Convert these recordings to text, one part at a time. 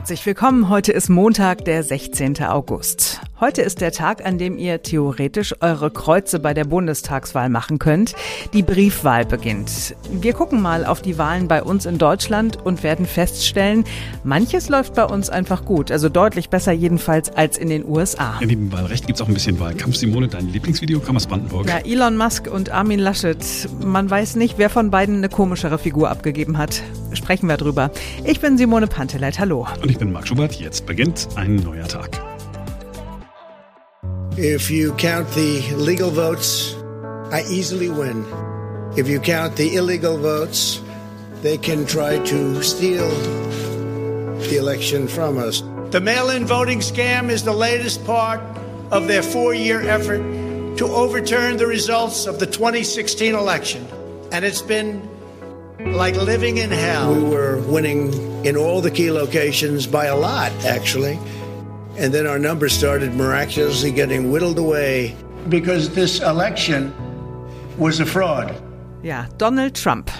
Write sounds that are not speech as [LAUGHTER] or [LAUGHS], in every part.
Herzlich willkommen. Heute ist Montag, der 16. August. Heute ist der Tag, an dem ihr theoretisch eure Kreuze bei der Bundestagswahl machen könnt. Die Briefwahl beginnt. Wir gucken mal auf die Wahlen bei uns in Deutschland und werden feststellen, manches läuft bei uns einfach gut. Also deutlich besser jedenfalls als in den USA. Ja, neben Wahlrecht gibt es auch ein bisschen Wahlkampf. Simone, dein Lieblingsvideo kam aus Brandenburg. Ja, Elon Musk und Armin Laschet. Man weiß nicht, wer von beiden eine komischere Figur abgegeben hat. Sprechen wir drüber. Ich bin Simone Panteleit. Hallo. Und ich bin Marc Schubert. Jetzt beginnt ein neuer Tag. If you count the legal votes, I easily win. If you count the illegal votes, they can try to steal the election from us. The mail in voting scam is the latest part of their four year effort to overturn the results of the 2016 election. And it's been like living in hell. We were winning in all the key locations by a lot, actually. And then our numbers started miraculously getting whittled away because this election was a fraud. Ja, Donald Trump.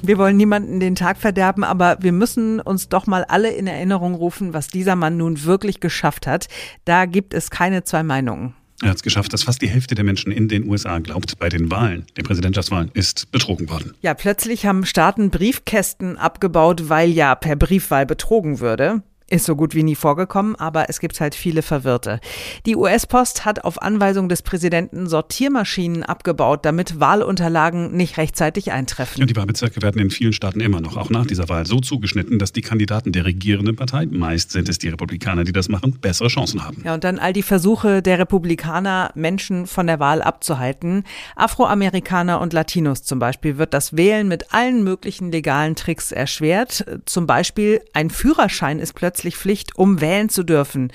Wir wollen niemanden den Tag verderben, aber wir müssen uns doch mal alle in Erinnerung rufen, was dieser Mann nun wirklich geschafft hat. Da gibt es keine zwei Meinungen. Er hat es geschafft, dass fast die Hälfte der Menschen in den USA glaubt, bei den Wahlen, den Präsidentschaftswahlen, ist betrogen worden. Ja, plötzlich haben Staaten Briefkästen abgebaut, weil ja per Briefwahl betrogen würde. Ist so gut wie nie vorgekommen, aber es gibt halt viele Verwirrte. Die US-Post hat auf Anweisung des Präsidenten Sortiermaschinen abgebaut, damit Wahlunterlagen nicht rechtzeitig eintreffen. Und die Wahlbezirke werden in vielen Staaten immer noch, auch nach dieser Wahl, so zugeschnitten, dass die Kandidaten der regierenden Partei, meist sind es die Republikaner, die das machen, bessere Chancen haben. Ja, und dann all die Versuche der Republikaner, Menschen von der Wahl abzuhalten. Afroamerikaner und Latinos zum Beispiel wird das Wählen mit allen möglichen legalen Tricks erschwert. Zum Beispiel ein Führerschein ist plötzlich plötzlich Pflicht, um wählen zu dürfen.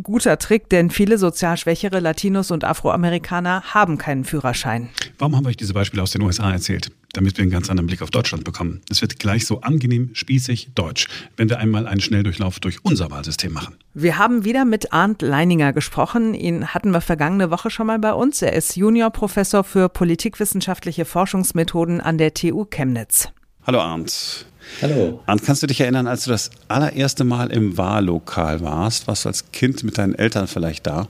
Guter Trick, denn viele sozial schwächere Latinos und Afroamerikaner haben keinen Führerschein. Warum haben wir euch diese Beispiele aus den USA erzählt? Damit wir einen ganz anderen Blick auf Deutschland bekommen. Es wird gleich so angenehm, spießig, deutsch, wenn wir einmal einen Schnelldurchlauf durch unser Wahlsystem machen. Wir haben wieder mit Arndt Leininger gesprochen. Ihn hatten wir vergangene Woche schon mal bei uns. Er ist Juniorprofessor für politikwissenschaftliche Forschungsmethoden an der TU Chemnitz. Hallo Arndt. Hallo. Arndt, kannst du dich erinnern, als du das allererste Mal im Wahllokal warst? Warst du als Kind mit deinen Eltern vielleicht da?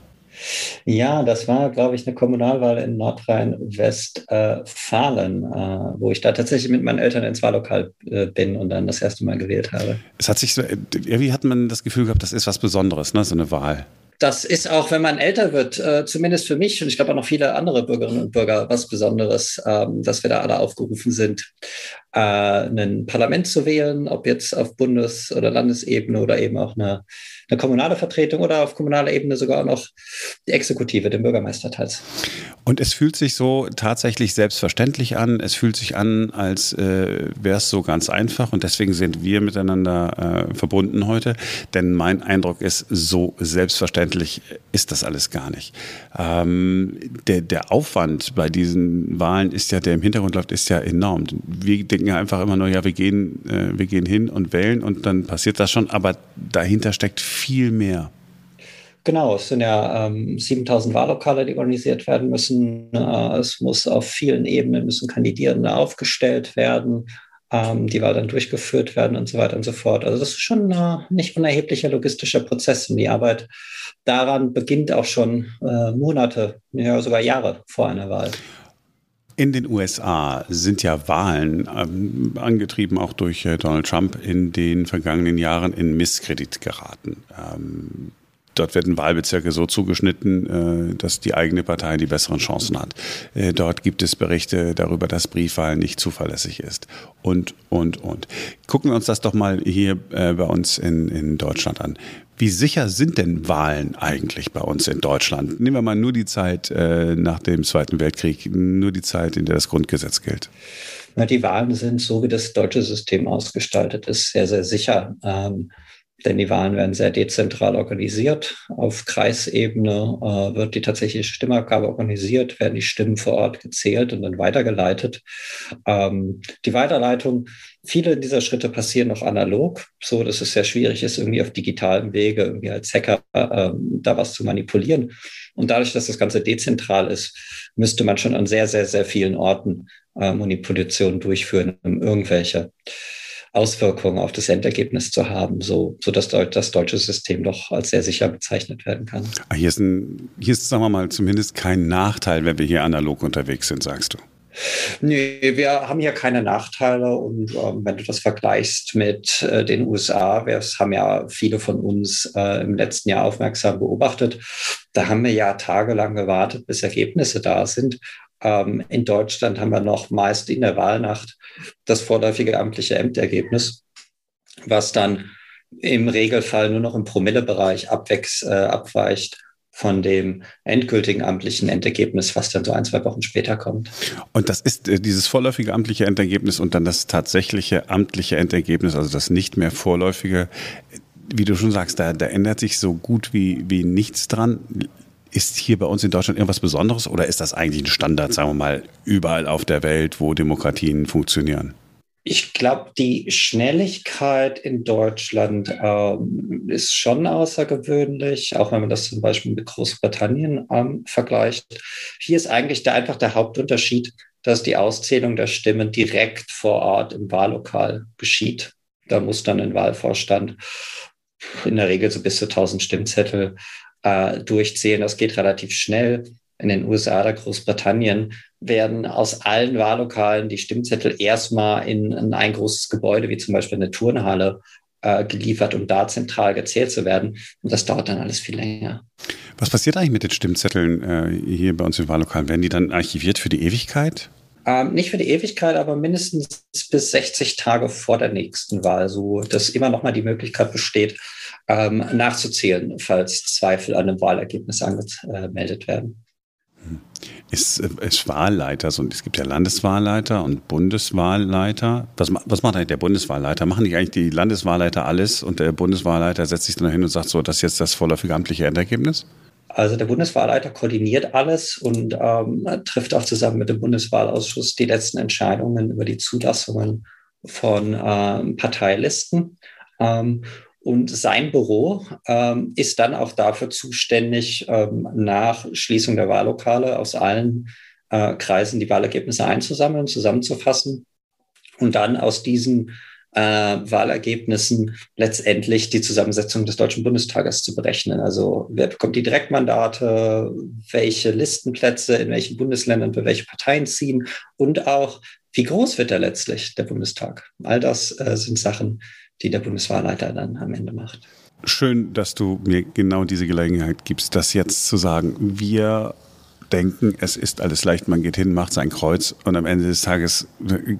Ja, das war, glaube ich, eine Kommunalwahl in Nordrhein-Westfalen, äh, wo ich da tatsächlich mit meinen Eltern ins Wahllokal äh, bin und dann das erste Mal gewählt habe. Es hat sich so, irgendwie hat man das Gefühl gehabt, das ist was Besonderes, ne, so eine Wahl das ist auch, wenn man älter wird, äh, zumindest für mich und ich glaube auch noch viele andere Bürgerinnen und Bürger, was Besonderes, ähm, dass wir da alle aufgerufen sind, äh, ein Parlament zu wählen, ob jetzt auf Bundes- oder Landesebene oder eben auch eine, eine kommunale Vertretung oder auf kommunaler Ebene sogar noch die Exekutive, den Bürgermeister teils. Und es fühlt sich so tatsächlich selbstverständlich an. Es fühlt sich an, als äh, wäre es so ganz einfach. Und deswegen sind wir miteinander äh, verbunden heute. Denn mein Eindruck ist, so selbstverständlich ist das alles gar nicht. Ähm, der, der Aufwand bei diesen Wahlen ist ja, der im Hintergrund läuft, ist ja enorm. Wir denken ja einfach immer nur, ja, wir gehen, äh, wir gehen hin und wählen und dann passiert das schon. Aber dahinter steckt viel mehr. Genau, es sind ja ähm, 7000 Wahllokale, die organisiert werden müssen. Äh, es muss auf vielen Ebenen müssen Kandidierende aufgestellt werden, ähm, die Wahl dann durchgeführt werden und so weiter und so fort. Also das ist schon ein äh, nicht unerheblicher logistischer Prozess und die Arbeit daran beginnt auch schon äh, Monate, ja sogar Jahre vor einer Wahl. In den USA sind ja Wahlen, ähm, angetrieben auch durch äh, Donald Trump, in den vergangenen Jahren in Misskredit geraten. Ähm, Dort werden Wahlbezirke so zugeschnitten, äh, dass die eigene Partei die besseren Chancen hat. Äh, dort gibt es Berichte darüber, dass Briefwahl nicht zuverlässig ist. Und, und, und. Gucken wir uns das doch mal hier äh, bei uns in, in Deutschland an. Wie sicher sind denn Wahlen eigentlich bei uns in Deutschland? Nehmen wir mal nur die Zeit nach dem Zweiten Weltkrieg, nur die Zeit, in der das Grundgesetz gilt. die Wahlen sind, so wie das deutsche System ausgestaltet ist, sehr, sehr sicher. Ähm, denn die Wahlen werden sehr dezentral organisiert. Auf Kreisebene äh, wird die tatsächliche Stimmabgabe organisiert, werden die Stimmen vor Ort gezählt und dann weitergeleitet. Ähm, die Weiterleitung, viele dieser Schritte passieren noch analog, so dass es sehr schwierig ist, irgendwie auf digitalem Wege irgendwie als Hacker äh, da was zu manipulieren. Und dadurch, dass das Ganze dezentral ist, müsste man schon an sehr, sehr, sehr vielen Orten äh, Manipulationen durchführen, um irgendwelche Auswirkungen auf das Endergebnis zu haben, so, so dass das deutsche System doch als sehr sicher bezeichnet werden kann. Ah, hier ist, ein, hier ist, sagen wir mal, zumindest kein Nachteil, wenn wir hier analog unterwegs sind, sagst du. Nee, wir haben hier keine Nachteile und ähm, wenn du das vergleichst mit äh, den USA, wir haben ja viele von uns äh, im letzten Jahr aufmerksam beobachtet, da haben wir ja tagelang gewartet, bis Ergebnisse da sind. Ähm, in Deutschland haben wir noch meist in der Wahlnacht das vorläufige amtliche Ämtergebnis, was dann im Regelfall nur noch im Promillebereich äh, abweicht von dem endgültigen amtlichen Endergebnis, was dann so ein, zwei Wochen später kommt. Und das ist äh, dieses vorläufige amtliche Endergebnis und dann das tatsächliche amtliche Endergebnis, also das nicht mehr vorläufige. Wie du schon sagst, da, da ändert sich so gut wie, wie nichts dran. Ist hier bei uns in Deutschland irgendwas Besonderes oder ist das eigentlich ein Standard, sagen wir mal, überall auf der Welt, wo Demokratien funktionieren? Ich glaube, die Schnelligkeit in Deutschland ähm, ist schon außergewöhnlich, auch wenn man das zum Beispiel mit Großbritannien ähm, vergleicht. Hier ist eigentlich der, einfach der Hauptunterschied, dass die Auszählung der Stimmen direkt vor Ort im Wahllokal geschieht. Da muss dann ein Wahlvorstand in der Regel so bis zu 1000 Stimmzettel äh, durchzählen. Das geht relativ schnell in den USA oder Großbritannien werden aus allen Wahllokalen die Stimmzettel erstmal in, in ein großes Gebäude, wie zum Beispiel eine Turnhalle, äh, geliefert, um da zentral gezählt zu werden. Und das dauert dann alles viel länger. Was passiert eigentlich mit den Stimmzetteln äh, hier bei uns im Wahllokal? Werden die dann archiviert für die Ewigkeit? Ähm, nicht für die Ewigkeit, aber mindestens bis 60 Tage vor der nächsten Wahl, so dass immer noch mal die Möglichkeit besteht, ähm, nachzuzählen, falls Zweifel an einem Wahlergebnis angemeldet werden ist, ist Wahlleiter, und es gibt ja Landeswahlleiter und Bundeswahlleiter. Was, was macht eigentlich der Bundeswahlleiter? Machen nicht eigentlich die Landeswahlleiter alles und der Bundeswahlleiter setzt sich dann hin und sagt so, das ist jetzt das vorläufige amtliche Endergebnis? Also der Bundeswahlleiter koordiniert alles und ähm, trifft auch zusammen mit dem Bundeswahlausschuss die letzten Entscheidungen über die Zulassungen von ähm, Parteilisten. Ähm, und sein Büro ähm, ist dann auch dafür zuständig, ähm, nach Schließung der Wahllokale aus allen äh, Kreisen die Wahlergebnisse einzusammeln, zusammenzufassen und dann aus diesen äh, Wahlergebnissen letztendlich die Zusammensetzung des Deutschen Bundestages zu berechnen. Also wer bekommt die Direktmandate, welche Listenplätze in welchen Bundesländern für welche Parteien ziehen und auch, wie groß wird er letztlich, der Bundestag. All das äh, sind Sachen, die der Bundeswahlleiter dann am Ende macht. Schön, dass du mir genau diese Gelegenheit gibst, das jetzt zu sagen. Wir denken, es ist alles leicht, man geht hin, macht sein Kreuz und am Ende des Tages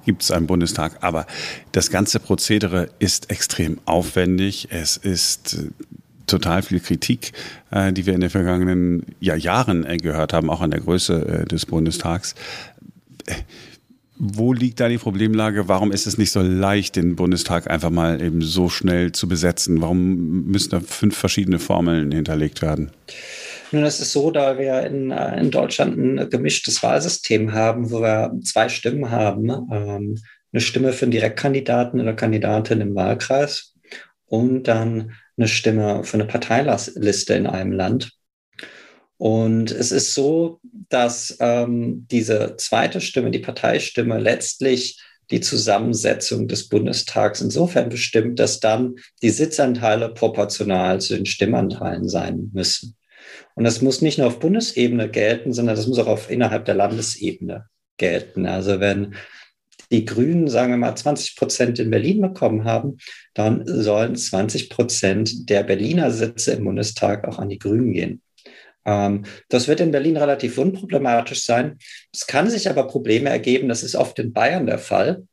gibt es einen Bundestag. Aber das ganze Prozedere ist extrem aufwendig. Es ist äh, total viel Kritik, äh, die wir in den vergangenen ja, Jahren äh, gehört haben, auch an der Größe des Bundestags wo liegt da die Problemlage? Warum ist es nicht so leicht, den Bundestag einfach mal eben so schnell zu besetzen? Warum müssen da fünf verschiedene Formeln hinterlegt werden? Nun, es ist so, da wir in, äh, in Deutschland ein gemischtes Wahlsystem haben, wo wir zwei Stimmen haben. Ähm, eine Stimme für einen Direktkandidaten oder Kandidatin im Wahlkreis und dann eine Stimme für eine Parteiliste in einem Land. Und es ist so, dass ähm, diese zweite Stimme, die Parteistimme, letztlich die Zusammensetzung des Bundestags insofern bestimmt, dass dann die Sitzanteile proportional zu den Stimmanteilen sein müssen. Und das muss nicht nur auf Bundesebene gelten, sondern das muss auch auf innerhalb der Landesebene gelten. Also wenn die Grünen, sagen wir mal, 20 Prozent in Berlin bekommen haben, dann sollen 20 Prozent der Berliner Sitze im Bundestag auch an die Grünen gehen. Ähm, das wird in Berlin relativ unproblematisch sein. Es kann sich aber Probleme ergeben, das ist oft in Bayern der Fall.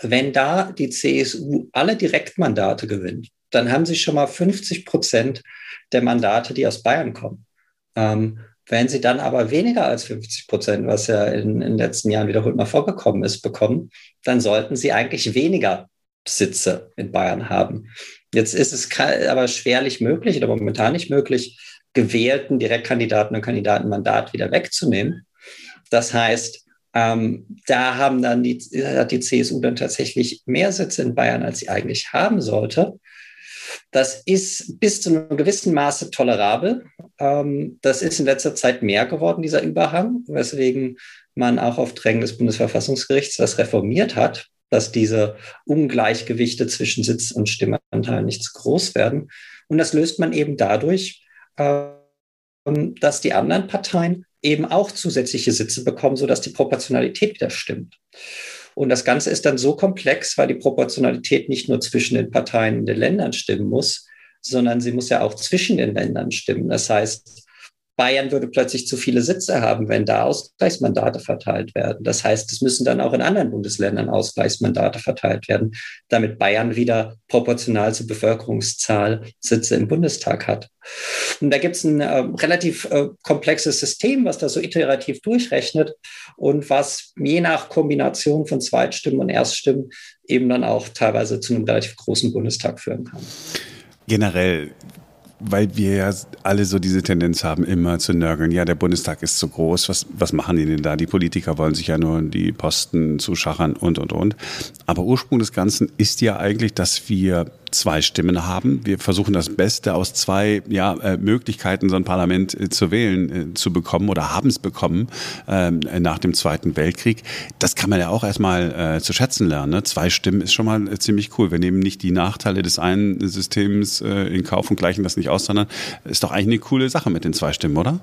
Wenn da die CSU alle Direktmandate gewinnt, dann haben sie schon mal 50 Prozent der Mandate, die aus Bayern kommen. Ähm, wenn sie dann aber weniger als 50 Prozent, was ja in, in den letzten Jahren wiederholt mal vorgekommen ist, bekommen, dann sollten sie eigentlich weniger Sitze in Bayern haben. Jetzt ist es aber schwerlich möglich oder momentan nicht möglich, gewählten Direktkandidaten und Kandidaten Mandat wieder wegzunehmen. Das heißt, ähm, da haben dann die, hat die CSU dann tatsächlich mehr Sitze in Bayern, als sie eigentlich haben sollte. Das ist bis zu einem gewissen Maße tolerabel. Ähm, das ist in letzter Zeit mehr geworden, dieser Überhang, weswegen man auch auf Drängen des Bundesverfassungsgerichts das reformiert hat. dass diese Ungleichgewichte zwischen Sitz und Stimmanteil nicht zu groß werden. Und das löst man eben dadurch, dass die anderen Parteien eben auch zusätzliche Sitze bekommen, sodass die Proportionalität wieder stimmt. Und das Ganze ist dann so komplex, weil die Proportionalität nicht nur zwischen den Parteien in den Ländern stimmen muss, sondern sie muss ja auch zwischen den Ländern stimmen. Das heißt, Bayern würde plötzlich zu viele Sitze haben, wenn da Ausgleichsmandate verteilt werden. Das heißt, es müssen dann auch in anderen Bundesländern Ausgleichsmandate verteilt werden, damit Bayern wieder proportional zur Bevölkerungszahl Sitze im Bundestag hat. Und da gibt es ein äh, relativ äh, komplexes System, was da so iterativ durchrechnet und was je nach Kombination von Zweitstimmen und Erststimmen eben dann auch teilweise zu einem relativ großen Bundestag führen kann. Generell weil wir ja alle so diese Tendenz haben, immer zu nörgeln. Ja, der Bundestag ist zu groß. Was, was machen die denn da? Die Politiker wollen sich ja nur die Posten zuschachern und, und, und. Aber Ursprung des Ganzen ist ja eigentlich, dass wir zwei Stimmen haben. Wir versuchen das Beste aus zwei ja, äh, Möglichkeiten, so ein Parlament äh, zu wählen, äh, zu bekommen oder haben es bekommen ähm, nach dem Zweiten Weltkrieg. Das kann man ja auch erstmal zu schätzen lernen. Ne? Zwei Stimmen ist schon mal ziemlich cool. Wir nehmen nicht die Nachteile des einen Systems in Kauf und gleichen das nicht aus, sondern ist doch eigentlich eine coole Sache mit den zwei Stimmen, oder?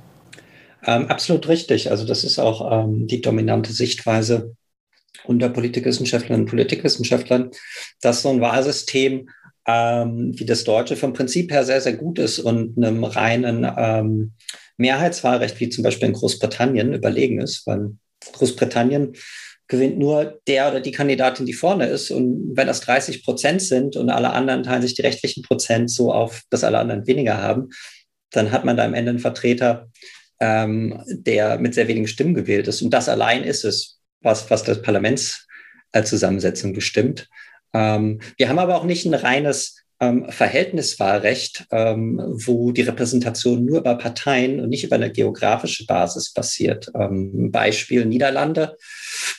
Ähm, absolut richtig. Also das ist auch ähm, die dominante Sichtweise unter Politikwissenschaftlern und Politikwissenschaftlern, dass so ein Wahlsystem ähm, wie das deutsche vom Prinzip her sehr, sehr gut ist und einem reinen ähm, Mehrheitswahlrecht, wie zum Beispiel in Großbritannien, überlegen ist, weil Großbritannien gewinnt nur der oder die Kandidatin, die vorne ist. Und wenn das 30 Prozent sind und alle anderen teilen sich die rechtlichen Prozent so auf, dass alle anderen weniger haben, dann hat man da am Ende einen Vertreter, ähm, der mit sehr wenigen Stimmen gewählt ist. Und das allein ist es, was, was das Parlamentszusammensetzung bestimmt. Ähm, wir haben aber auch nicht ein reines ähm, Verhältniswahlrecht, ähm, wo die Repräsentation nur über Parteien und nicht über eine geografische Basis passiert. Ähm, Beispiel Niederlande.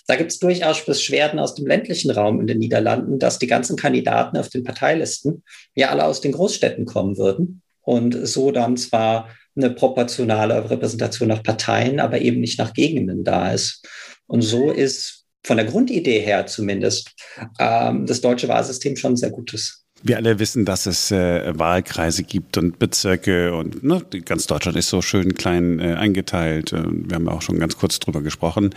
Da gibt es durchaus Beschwerden aus dem ländlichen Raum in den Niederlanden, dass die ganzen Kandidaten auf den Parteilisten ja alle aus den Großstädten kommen würden und so dann zwar eine proportionale Repräsentation nach Parteien, aber eben nicht nach Gegenden da ist. Und so ist von der Grundidee her zumindest ähm, das deutsche Wahlsystem schon sehr gutes. Wir alle wissen, dass es äh, Wahlkreise gibt und Bezirke und ne, ganz Deutschland ist so schön klein äh, eingeteilt. Wir haben auch schon ganz kurz drüber gesprochen.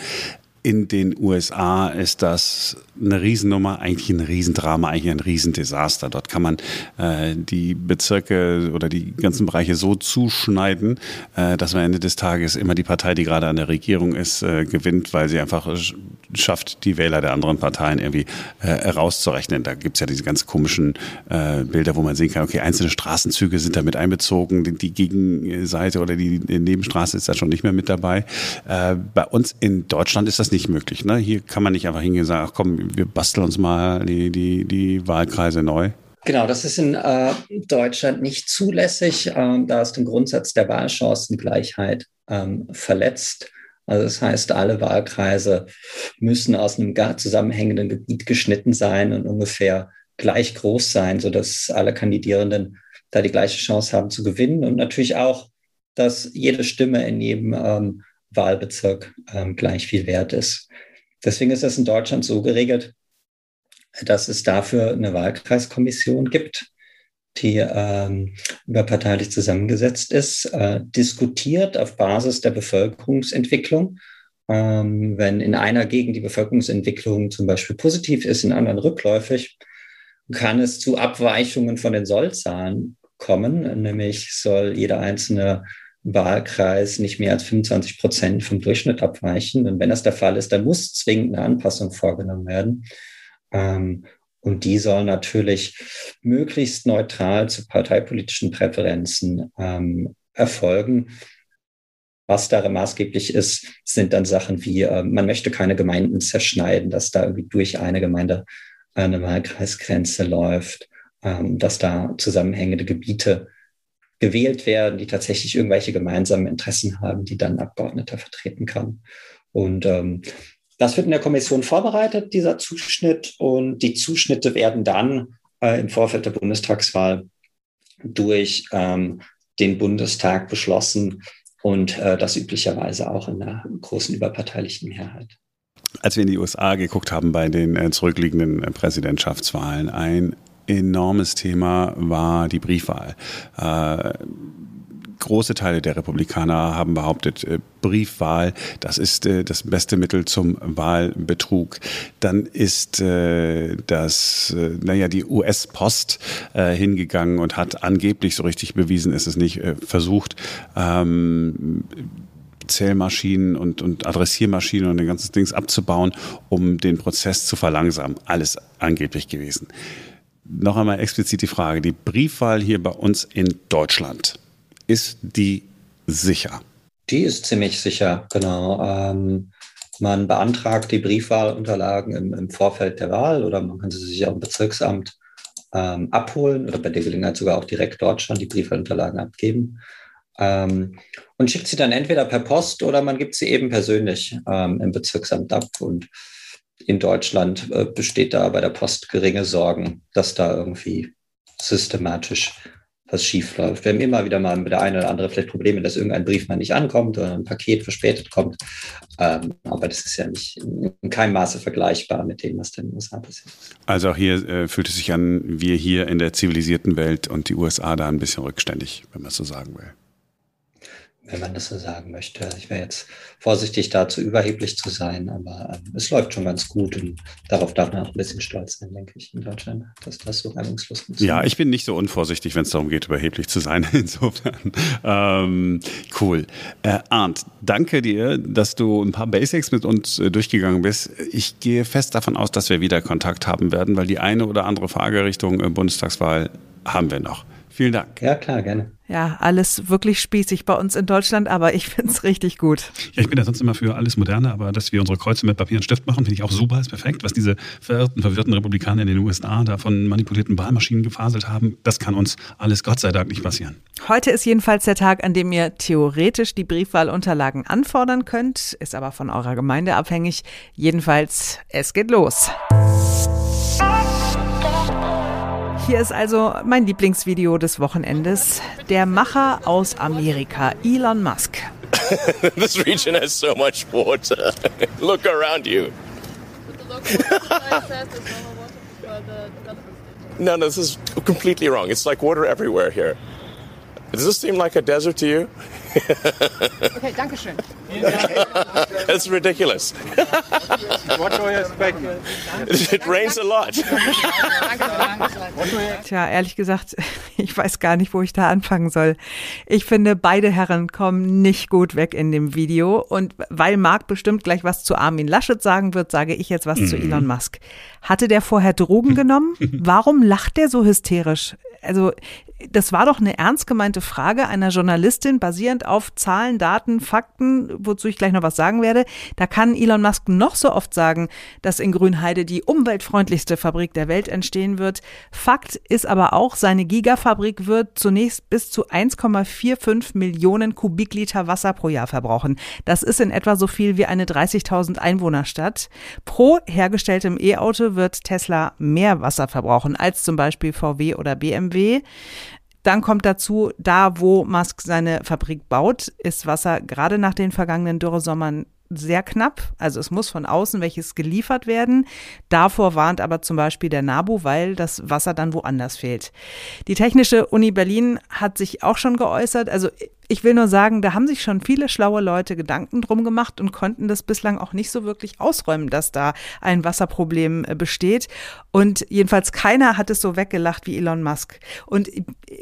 In den USA ist das eine Riesennummer, eigentlich ein Riesendrama, eigentlich ein Riesendesaster. Dort kann man äh, die Bezirke oder die ganzen Bereiche so zuschneiden, äh, dass am Ende des Tages immer die Partei, die gerade an der Regierung ist, äh, gewinnt, weil sie einfach schafft, die Wähler der anderen Parteien irgendwie äh, herauszurechnen. Da gibt's ja diese ganz komischen äh, Bilder, wo man sehen kann, okay, einzelne Straßenzüge sind damit einbezogen, die, die Gegenseite oder die Nebenstraße ist da schon nicht mehr mit dabei. Äh, bei uns in Deutschland ist das nicht möglich. Ne? Hier kann man nicht einfach hingehen und sagen, ach komm, wir basteln uns mal die, die, die Wahlkreise neu? Genau, das ist in äh, Deutschland nicht zulässig. Ähm, da ist der Grundsatz der Wahlchancengleichheit ähm, verletzt. Also das heißt, alle Wahlkreise müssen aus einem gar zusammenhängenden Gebiet geschnitten sein und ungefähr gleich groß sein, sodass alle Kandidierenden da die gleiche Chance haben zu gewinnen und natürlich auch, dass jede Stimme in jedem ähm, Wahlbezirk ähm, gleich viel wert ist. Deswegen ist das in Deutschland so geregelt, dass es dafür eine Wahlkreiskommission gibt, die ähm, überparteilich zusammengesetzt ist, äh, diskutiert auf Basis der Bevölkerungsentwicklung. Ähm, wenn in einer Gegend die Bevölkerungsentwicklung zum Beispiel positiv ist, in anderen rückläufig, kann es zu Abweichungen von den Sollzahlen kommen. Nämlich soll jeder einzelne Wahlkreis nicht mehr als 25 Prozent vom Durchschnitt abweichen. Und wenn das der Fall ist, dann muss zwingend eine Anpassung vorgenommen werden. Ähm, und die soll natürlich möglichst neutral zu parteipolitischen Präferenzen ähm, erfolgen. Was da maßgeblich ist, sind dann Sachen wie, äh, man möchte keine Gemeinden zerschneiden, dass da irgendwie durch eine Gemeinde eine Wahlkreisgrenze läuft, ähm, dass da zusammenhängende Gebiete gewählt werden, die tatsächlich irgendwelche gemeinsamen Interessen haben, die dann Abgeordneter vertreten kann. Und ähm, das wird in der Kommission vorbereitet, dieser Zuschnitt. Und die Zuschnitte werden dann äh, im Vorfeld der Bundestagswahl durch ähm, den Bundestag beschlossen und äh, das üblicherweise auch in einer großen überparteilichen Mehrheit. als wir in die USA geguckt haben bei den äh, zurückliegenden äh, Präsidentschaftswahlen, ein enormes Thema war die Briefwahl. Äh, große Teile der Republikaner haben behauptet, äh, Briefwahl, das ist äh, das beste Mittel zum Wahlbetrug. Dann ist das, naja, die US-Post hingegangen und hat angeblich so richtig bewiesen, ist es nicht, versucht, ähm, Zählmaschinen und, und Adressiermaschinen und den ganzen Dings abzubauen, um den Prozess zu verlangsamen. Alles angeblich gewesen. Noch einmal explizit die Frage, die Briefwahl hier bei uns in Deutschland, ist die sicher? Die ist ziemlich sicher, genau. Ähm, man beantragt die Briefwahlunterlagen im, im, Vorfeld der Wahl oder man kann sie sich auch im Bezirksamt ähm, abholen oder bei der Gelegenheit sogar auch direkt dort schon die Briefwahlunterlagen abgeben. Ähm, und schickt sie dann entweder per Post oder man gibt sie eben persönlich ähm, im Bezirksamt ab. Und in Deutschland äh, besteht da bei der Post geringe Sorgen, dass da irgendwie systematisch was schief läuft. Wir haben immer wieder mal mit der eine oder andere vielleicht Probleme, dass irgendein Brief mal nicht ankommt oder ein Paket verspätet kommt. Ähm, aber das ist ja nicht in keinem Maße vergleichbar mit dem, was in den USA passiert. Also auch hier äh, fühlt es sich an, wir hier in der zivilisierten Welt und die USA da ein bisschen rückständig, wenn man es so sagen will wenn man das so sagen möchte. Ich wäre jetzt vorsichtig dazu überheblich zu sein, aber ähm, es läuft schon ganz gut und darauf darf man auch ein bisschen stolz sein, denke ich, in Deutschland, dass das so reibungslos funktioniert. Ja, ich bin nicht so unvorsichtig, wenn es darum geht, überheblich zu sein. [LAUGHS] Insofern ähm, cool. Äh, Arndt, danke dir, dass du ein paar Basics mit uns äh, durchgegangen bist. Ich gehe fest davon aus, dass wir wieder Kontakt haben werden, weil die eine oder andere Frage Richtung äh, Bundestagswahl haben wir noch. Vielen Dank. Ja, klar, gerne. Ja, alles wirklich spießig bei uns in Deutschland, aber ich finde es richtig gut. Ja, ich bin ja sonst immer für alles Moderne, aber dass wir unsere Kreuze mit Papier und Stift machen, finde ich auch super, ist perfekt. Was diese verirrten, verwirrten Republikaner in den USA da von manipulierten Wahlmaschinen gefaselt haben, das kann uns alles Gott sei Dank nicht passieren. Heute ist jedenfalls der Tag, an dem ihr theoretisch die Briefwahlunterlagen anfordern könnt, ist aber von eurer Gemeinde abhängig. Jedenfalls, es geht los. Hier ist also mein Lieblingsvideo des Wochenendes. Der Macher aus Amerika, Elon Musk. [LAUGHS] this region has so much water. [LAUGHS] Look around you. [LAUGHS] no, no, this is completely wrong. It's like water everywhere here. Does this seem like a desert to you? [LAUGHS] okay, danke schön. That's ridiculous. what do you expect? [LAUGHS] It rains a lot. Tja, ehrlich gesagt, [LAUGHS] ich weiß gar nicht, wo ich da anfangen soll. Ich finde, beide Herren kommen nicht gut weg in dem Video. Und weil Marc bestimmt gleich was zu Armin Laschet sagen wird, sage ich jetzt was mhm. zu Elon Musk. Hatte der vorher Drogen genommen? Warum lacht der so hysterisch? Also das war doch eine ernst gemeinte Frage einer Journalistin, basierend auf Zahlen, Daten, Fakten, wozu ich gleich noch was sagen werde. Da kann Elon Musk noch so oft sagen, dass in Grünheide die umweltfreundlichste Fabrik der Welt entstehen wird. Fakt ist aber auch, seine Gigafabrik wird zunächst bis zu 1,45 Millionen Kubikliter Wasser pro Jahr verbrauchen. Das ist in etwa so viel wie eine 30.000 Einwohnerstadt. Pro hergestelltem E-Auto wird Tesla mehr Wasser verbrauchen als zum Beispiel VW oder BMW. Dann kommt dazu, da wo Musk seine Fabrik baut, ist Wasser gerade nach den vergangenen Dürresommern sehr knapp. Also es muss von außen welches geliefert werden. Davor warnt aber zum Beispiel der NABU, weil das Wasser dann woanders fehlt. Die Technische Uni Berlin hat sich auch schon geäußert. Also ich will nur sagen, da haben sich schon viele schlaue Leute Gedanken drum gemacht und konnten das bislang auch nicht so wirklich ausräumen, dass da ein Wasserproblem äh, besteht. Und jedenfalls keiner hat es so weggelacht wie Elon Musk. Und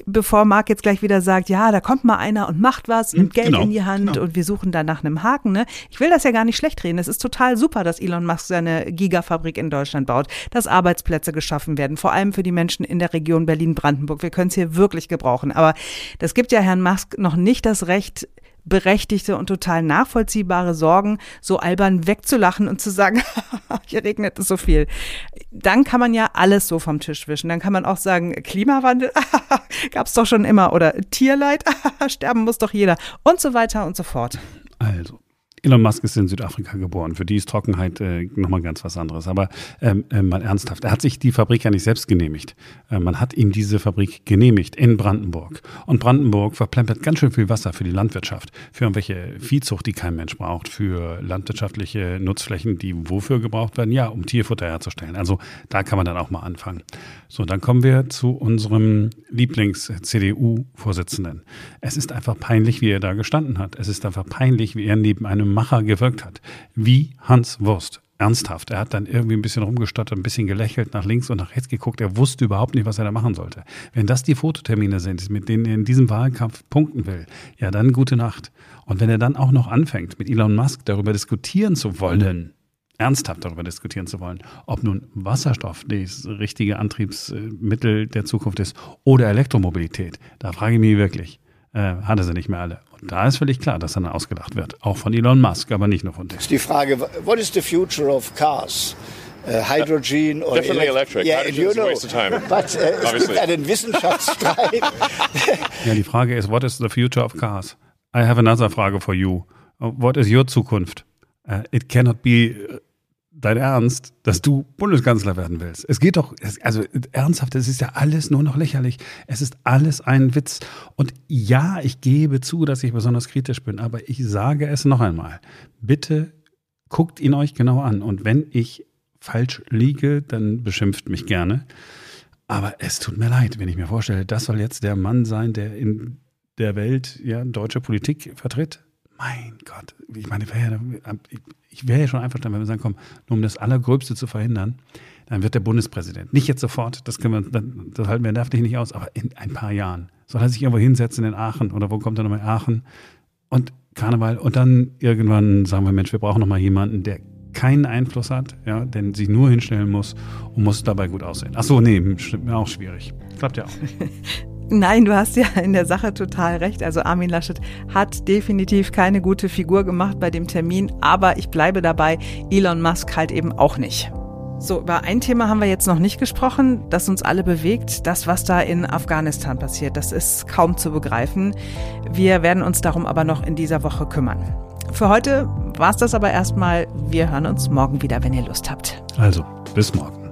bevor Marc jetzt gleich wieder sagt, ja, da kommt mal einer und macht was, nimmt Geld genau, in die Hand genau. und wir suchen da nach einem Haken, ne? Ich will das ja gar nicht schlecht reden. Es ist total super, dass Elon Musk seine Gigafabrik in Deutschland baut, dass Arbeitsplätze geschaffen werden, vor allem für die Menschen in der Region Berlin-Brandenburg. Wir können es hier wirklich gebrauchen. Aber das gibt ja Herrn Musk noch nicht nicht das Recht, berechtigte und total nachvollziehbare Sorgen so albern wegzulachen und zu sagen, [LAUGHS] hier regnet es so viel. Dann kann man ja alles so vom Tisch wischen. Dann kann man auch sagen, Klimawandel [LAUGHS] gab es doch schon immer oder Tierleid, [LAUGHS] sterben muss doch jeder und so weiter und so fort. Also, Elon Musk ist in Südafrika geboren. Für die ist Trockenheit äh, nochmal ganz was anderes. Aber ähm, äh, mal ernsthaft, er hat sich die Fabrik ja nicht selbst genehmigt. Äh, man hat ihm diese Fabrik genehmigt in Brandenburg. Und Brandenburg verplempert ganz schön viel Wasser für die Landwirtschaft, für irgendwelche Viehzucht, die kein Mensch braucht, für landwirtschaftliche Nutzflächen, die wofür gebraucht werden? Ja, um Tierfutter herzustellen. Also da kann man dann auch mal anfangen. So, dann kommen wir zu unserem Lieblings-CDU-Vorsitzenden. Es ist einfach peinlich, wie er da gestanden hat. Es ist einfach peinlich, wie er neben einem Macher gewirkt hat. Wie Hans Wurst. Ernsthaft. Er hat dann irgendwie ein bisschen rumgestottert, ein bisschen gelächelt, nach links und nach rechts geguckt. Er wusste überhaupt nicht, was er da machen sollte. Wenn das die Fototermine sind, mit denen er in diesem Wahlkampf punkten will, ja, dann gute Nacht. Und wenn er dann auch noch anfängt, mit Elon Musk darüber diskutieren zu wollen, ernsthaft darüber diskutieren zu wollen, ob nun Wasserstoff das richtige Antriebsmittel der Zukunft ist oder Elektromobilität, da frage ich mich wirklich, äh, hat er sie nicht mehr alle. Und da ist völlig klar, dass er dann ausgedacht wird. Auch von Elon Musk, aber nicht nur von dem. Ist die Frage, what is the future of cars? Uh, hydrogen or Definitely electric. Yeah, Hydrogen you is a know. waste of time. [LAUGHS] But uh, es gibt einen Wissenschaftsstreit. [LAUGHS] Ja, die Frage ist, what is the future of cars? I have another Frage for you. What is your Zukunft? Uh, it cannot be uh, dein Ernst, dass du Bundeskanzler werden willst. Es geht doch, also ernsthaft, es ist ja alles nur noch lächerlich. Es ist alles ein Witz. Und ja, ich gebe zu, dass ich besonders kritisch bin, aber ich sage es noch einmal. Bitte guckt ihn euch genau an. Und wenn ich falsch liege, dann beschimpft mich gerne. Aber es tut mir leid, wenn ich mir vorstelle, das soll jetzt der Mann sein, der in der Welt ja deutsche Politik vertritt. Mein Gott, ich meine, ich wäre ja schon einverstanden, wenn wir sagen, komm, nur um das Allergröbste zu verhindern, dann wird der Bundespräsident, nicht jetzt sofort, das können wir, das halten wir nervlich nicht aus, aber in ein paar Jahren soll er sich irgendwo hinsetzen in Aachen oder wo kommt er nochmal Aachen und Karneval und dann irgendwann sagen wir, Mensch, wir brauchen nochmal jemanden, der keinen Einfluss hat, ja, der sich nur hinstellen muss und muss dabei gut aussehen. Ach so, nee, auch schwierig. Klappt ja auch. [LAUGHS] Nein, du hast ja in der Sache total recht. Also Armin Laschet hat definitiv keine gute Figur gemacht bei dem Termin, aber ich bleibe dabei, Elon Musk halt eben auch nicht. So, über ein Thema haben wir jetzt noch nicht gesprochen, das uns alle bewegt. Das, was da in Afghanistan passiert, das ist kaum zu begreifen. Wir werden uns darum aber noch in dieser Woche kümmern. Für heute war's das aber erstmal. Wir hören uns morgen wieder, wenn ihr Lust habt. Also, bis morgen.